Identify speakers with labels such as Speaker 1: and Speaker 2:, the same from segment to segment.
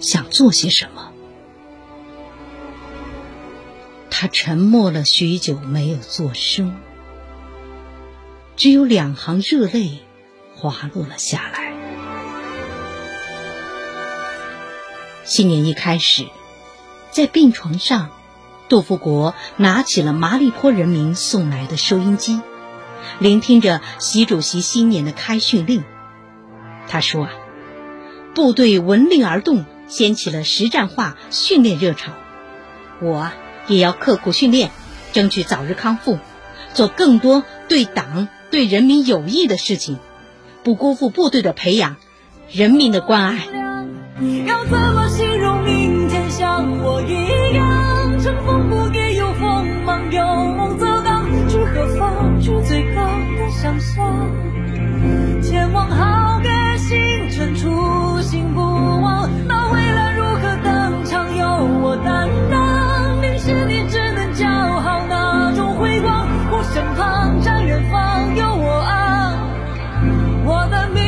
Speaker 1: 想做些什么。他沉默了许久，没有作声，只有两行热泪滑落了下来。新年一开始，在病床上，杜富国拿起了麻栗坡人民送来的收音机，聆听着习主席新年的开训令。他说：“啊，部队闻令而动，掀起了实战化训练热潮。我。”也要刻苦训练，争取早日康复，做更多对党、对人民有益的事情，不辜负部队的培养、人民的关爱。要怎么形容明天像我一样，乘风不跌有锋芒，有梦则刚，去何方？去最高的想象，前往身旁，站远方，有我啊，我的命。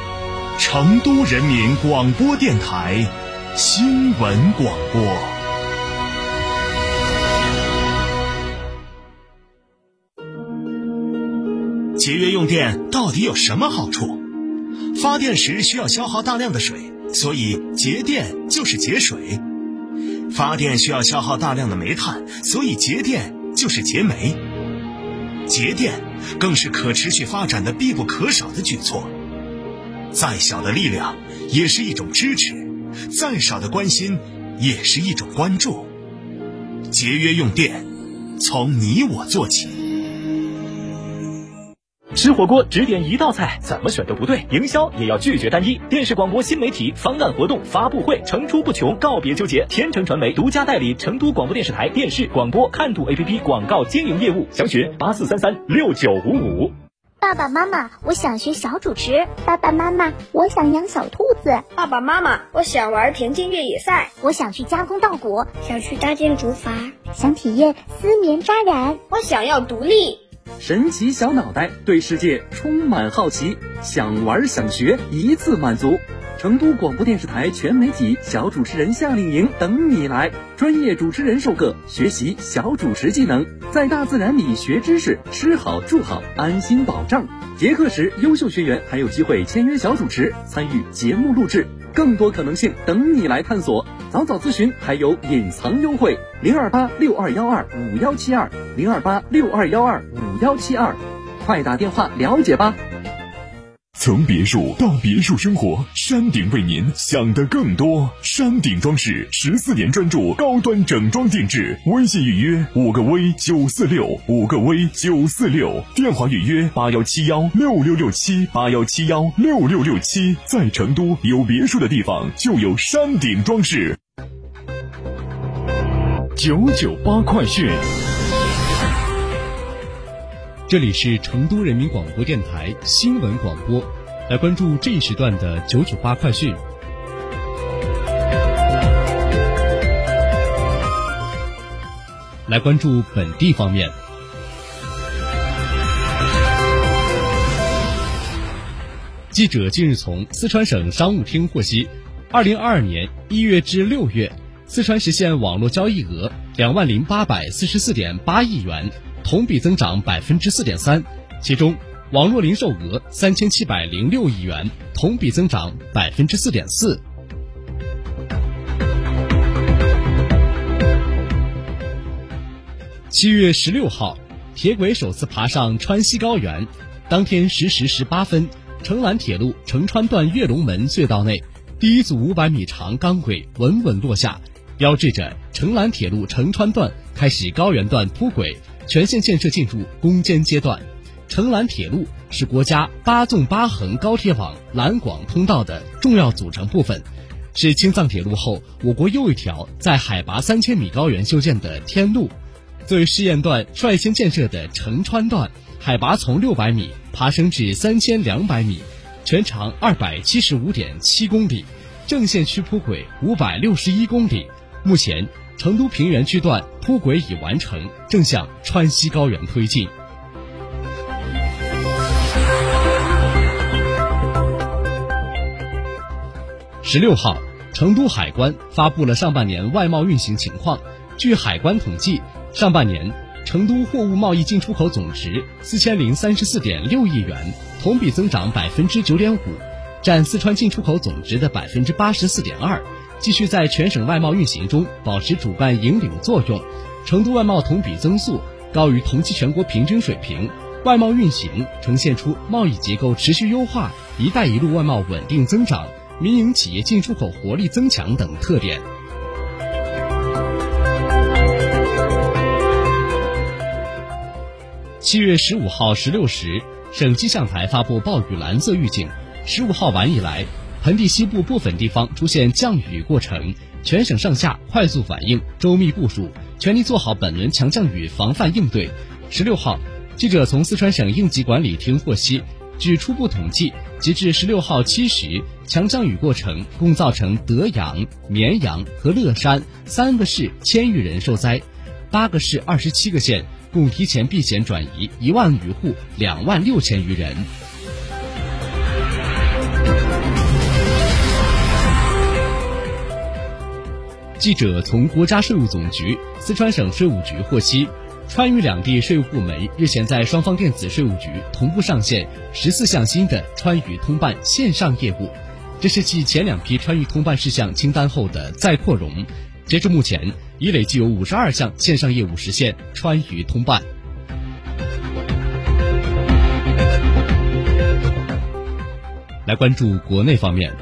Speaker 2: 成都人民广播电台新闻广播。节约用电到底有什么好处？发电时需要消耗大量的水，所以节电就是节水；发电需要消耗大量的煤炭，所以节电就是节煤。节电更是可持续发展的必不可少的举措。再小的力量也是一种支持，再少的关心也是一种关注。节约用电，从你我做起。
Speaker 3: 吃火锅只点一道菜，怎么选都不对。营销也要拒绝单一。电视广播新媒体方案活动发布会层出不穷，告别纠结。天成传媒独家代理成都广播电视台电视广播看度 APP 广告经营业务，详询八四三三六九五五。
Speaker 4: 爸爸妈妈，我想学小主持。爸爸妈妈，我想养小兔子。
Speaker 5: 爸爸妈妈，我想玩田径越野赛。
Speaker 4: 我想去加工稻谷，
Speaker 6: 想去搭建竹筏，
Speaker 4: 想体验丝棉扎染。
Speaker 5: 我想要独立。
Speaker 7: 神奇小脑袋对世界充满好奇，想玩想学，一次满足。成都广播电视台全媒体小主持人夏令营等你来，专业主持人授课，学习小主持技能，在大自然里学知识，吃好住好，安心保障。结课时，优秀学员还有机会签约小主持，参与节目录制，更多可能性等你来探索。早早咨询还有隐藏优惠，零二八六二幺二五幺七二零二八六二幺二五幺七二，快打电话了解吧。
Speaker 2: 从别墅到别墅生活，山顶为您想的更多。山顶装饰十四年专注高端整装定制，微信预约五个 V 九四六五个 V 九四六，电话预约八幺七幺六六六七八幺七幺六六六七。在成都有别墅的地方就有山顶装饰。九九八快讯。
Speaker 8: 这里是成都人民广播电台新闻广播，来关注这一时段的九九八快讯。来关注本地方面。记者近日从四川省商务厅获悉，二零二二年一月至六月，四川实现网络交易额两万零八百四十四点八亿元。同比增长百分之四点三，其中网络零售额三千七百零六亿元，同比增长百分之四点四。七月十六号。铁轨首次爬上川西高原。当天十时十八分，成兰铁路成川段跃龙门隧道内，第一组五百米长钢轨稳稳落下，标志着成兰铁路成川段开始高原段铺轨，全线建设进入攻坚阶段。成兰铁路是国家八纵八横高铁网兰广通道的重要组成部分，是青藏铁路后我国又一条在海拔三千米高原修建的天路。作为试验段率先建设的成川段，海拔从六百米。爬升至三千两百米，全长二百七十五点七公里，正线区铺轨五百六十一公里。目前，成都平原区段铺轨已完成，正向川西高原推进。十六号，成都海关发布了上半年外贸运行情况。据海关统计，上半年。成都货物贸易进出口总值四千零三十四点六亿元，同比增长百分之九点五，占四川进出口总值的百分之八十四点二，继续在全省外贸运行中保持主干引领作用。成都外贸同比增速高于同期全国平均水平，外贸运行呈现出贸易结构持续优化、一带一路外贸稳定增长、民营企业进出口活力增强等特点。七月十五号十六时，省气象台发布暴雨蓝色预警。十五号晚以来，盆地西部部分地方出现降雨过程，全省上下快速反应，周密部署，全力做好本轮强降雨防范应对。十六号，记者从四川省应急管理厅获悉，据初步统计，截至十六号七时，强降雨过程共造成德阳、绵阳和乐山三个市千余人受灾，八个市二十七个县。共提前避险转移一万余户，两万六千余人。记者从国家税务总局、四川省税务局获悉，川渝两地税务部门日前在双方电子税务局同步上线十四项新的川渝通办线上业务，这是继前两批川渝通办事项清单后的再扩容。截至目前，已累计有五十二项线上业务实现川渝通办。来关注国内方面，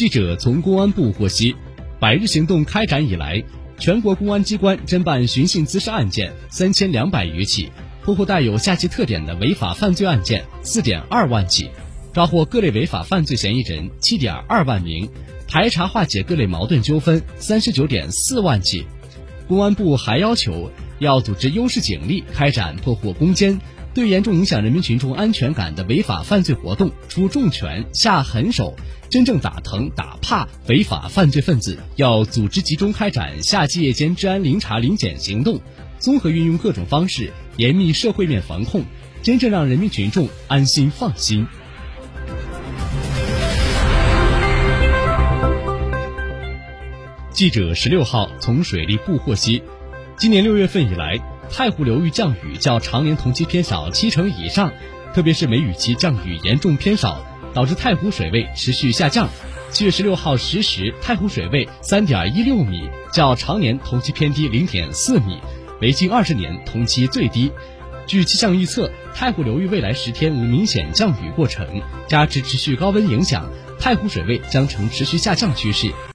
Speaker 8: 记者从公安部获悉，百日行动开展以来，全国公安机关侦办寻衅滋事案件三千两百余起，破获带有下级特点的违法犯罪案件四点二万起。抓获各类违法犯罪嫌疑人七点二万名，排查化解各类矛盾纠纷三十九点四万起。公安部还要求要组织优势警力开展破获攻坚，对严重影响人民群众安全感的违法犯罪活动出重拳下狠手，真正打疼打怕违法犯罪分子。要组织集中开展夏季夜间治安零查临检行动，综合运用各种方式严密社会面防控，真正让人民群众安心放心。记者十六号从水利部获悉，今年六月份以来，太湖流域降雨较常年同期偏少七成以上，特别是梅雨期降雨严重偏少，导致太湖水位持续下降。七月十六号十时，太湖水位三点一六米，较常年同期偏低零点四米，为近二十年同期最低。据气象预测，太湖流域未来十天无明显降雨过程，加之持续高温影响，太湖水位将呈持续下降趋势。